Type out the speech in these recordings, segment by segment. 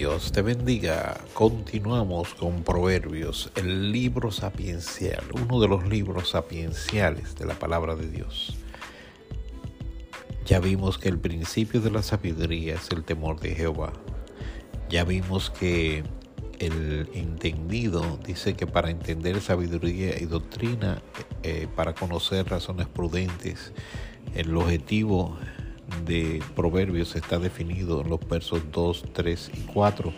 Dios te bendiga. Continuamos con Proverbios, el libro sapiencial, uno de los libros sapienciales de la palabra de Dios. Ya vimos que el principio de la sabiduría es el temor de Jehová. Ya vimos que el entendido dice que para entender sabiduría y doctrina, eh, para conocer razones prudentes, el objetivo de Proverbios está definido en los versos 2, 3 y 4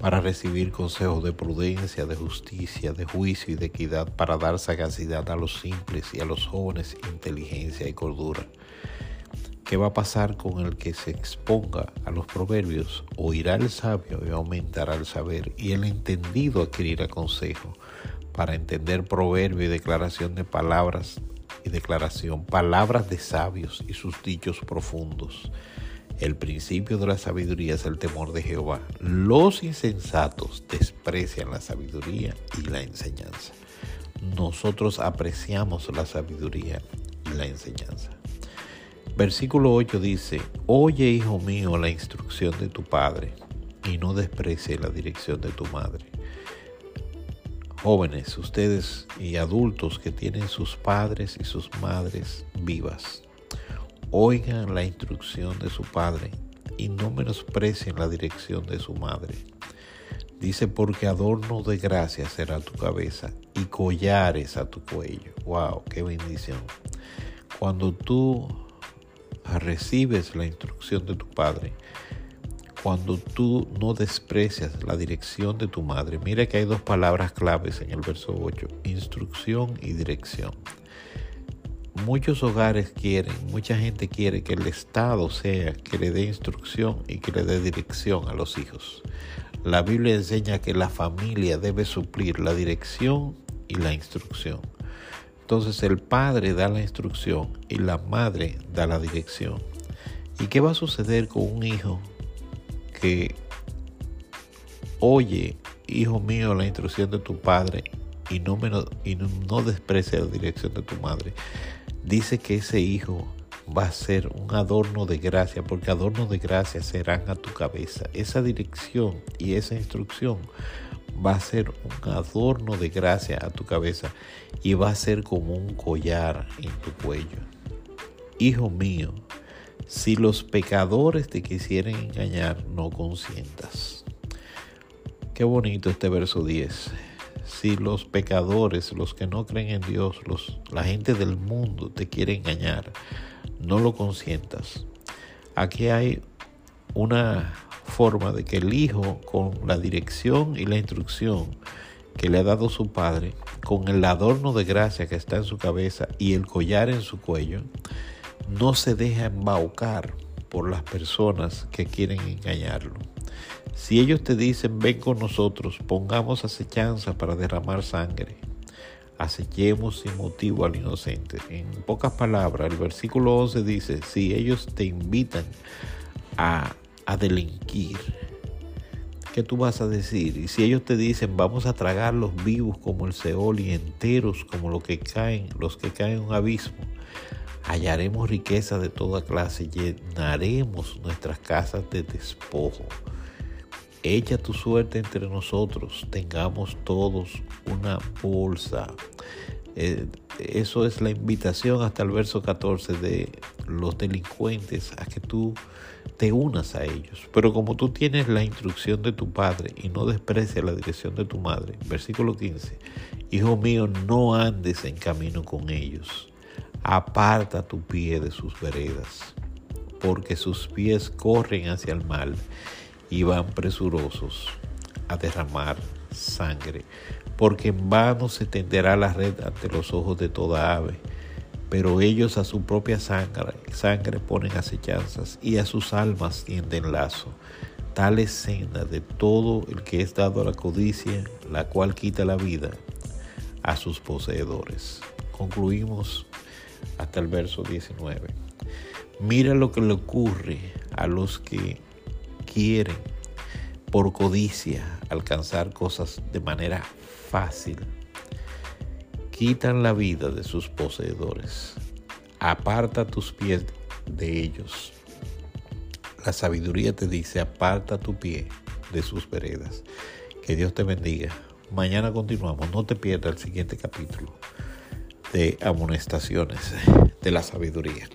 para recibir consejos de prudencia, de justicia, de juicio y de equidad, para dar sagacidad a los simples y a los jóvenes inteligencia y cordura. ¿Qué va a pasar con el que se exponga a los proverbios? Oirá el sabio y aumentará el saber, y el entendido adquirirá consejo para entender proverbio y declaración de palabras y declaración, palabras de sabios y sus dichos profundos. El principio de la sabiduría es el temor de Jehová. Los insensatos desprecian la sabiduría y la enseñanza. Nosotros apreciamos la sabiduría y la enseñanza. Versículo 8 dice, Oye, hijo mío, la instrucción de tu padre y no desprecie la dirección de tu madre jóvenes, ustedes y adultos que tienen sus padres y sus madres vivas, oigan la instrucción de su padre y no menosprecien la dirección de su madre. Dice, porque adorno de gracia será tu cabeza y collares a tu cuello. ¡Wow! ¡Qué bendición! Cuando tú recibes la instrucción de tu padre, cuando tú no desprecias la dirección de tu madre. Mira que hay dos palabras claves en el verso 8, instrucción y dirección. Muchos hogares quieren, mucha gente quiere que el Estado sea que le dé instrucción y que le dé dirección a los hijos. La Biblia enseña que la familia debe suplir la dirección y la instrucción. Entonces el padre da la instrucción y la madre da la dirección. ¿Y qué va a suceder con un hijo que oye, hijo mío, la instrucción de tu padre y no, menos, y no, no desprecia la dirección de tu madre, dice que ese hijo va a ser un adorno de gracia, porque adornos de gracia serán a tu cabeza. Esa dirección y esa instrucción va a ser un adorno de gracia a tu cabeza y va a ser como un collar en tu cuello. Hijo mío, si los pecadores te quisieren engañar, no consientas. Qué bonito este verso 10. Si los pecadores, los que no creen en Dios, los, la gente del mundo te quiere engañar, no lo consientas. Aquí hay una forma de que el hijo, con la dirección y la instrucción que le ha dado su padre, con el adorno de gracia que está en su cabeza y el collar en su cuello, no se deja embaucar por las personas que quieren engañarlo. Si ellos te dicen, ven con nosotros, pongamos acechanza para derramar sangre, acechemos sin motivo al inocente. En pocas palabras, el versículo 11 dice, si ellos te invitan a, a delinquir, ¿qué tú vas a decir? Y si ellos te dicen, vamos a tragarlos vivos como el Seol y enteros como los que caen, los que caen en un abismo, hallaremos riqueza de toda clase, llenaremos nuestras casas de despojo. Echa tu suerte entre nosotros, tengamos todos una bolsa. Eh, eso es la invitación hasta el verso 14 de los delincuentes a que tú te unas a ellos. Pero como tú tienes la instrucción de tu padre y no desprecias la dirección de tu madre, versículo 15, Hijo mío, no andes en camino con ellos aparta tu pie de sus veredas, porque sus pies corren hacia el mal y van presurosos a derramar sangre, porque en vano se tenderá la red ante los ojos de toda ave, pero ellos a su propia sangre, sangre ponen acechanzas y a sus almas tienden lazo. Tal es senda de todo el que es dado a la codicia, la cual quita la vida a sus poseedores. Concluimos hasta el verso 19. Mira lo que le ocurre a los que quieren por codicia alcanzar cosas de manera fácil. Quitan la vida de sus poseedores. Aparta tus pies de ellos. La sabiduría te dice, aparta tu pie de sus veredas. Que Dios te bendiga. Mañana continuamos. No te pierdas el siguiente capítulo de amonestaciones de la sabiduría.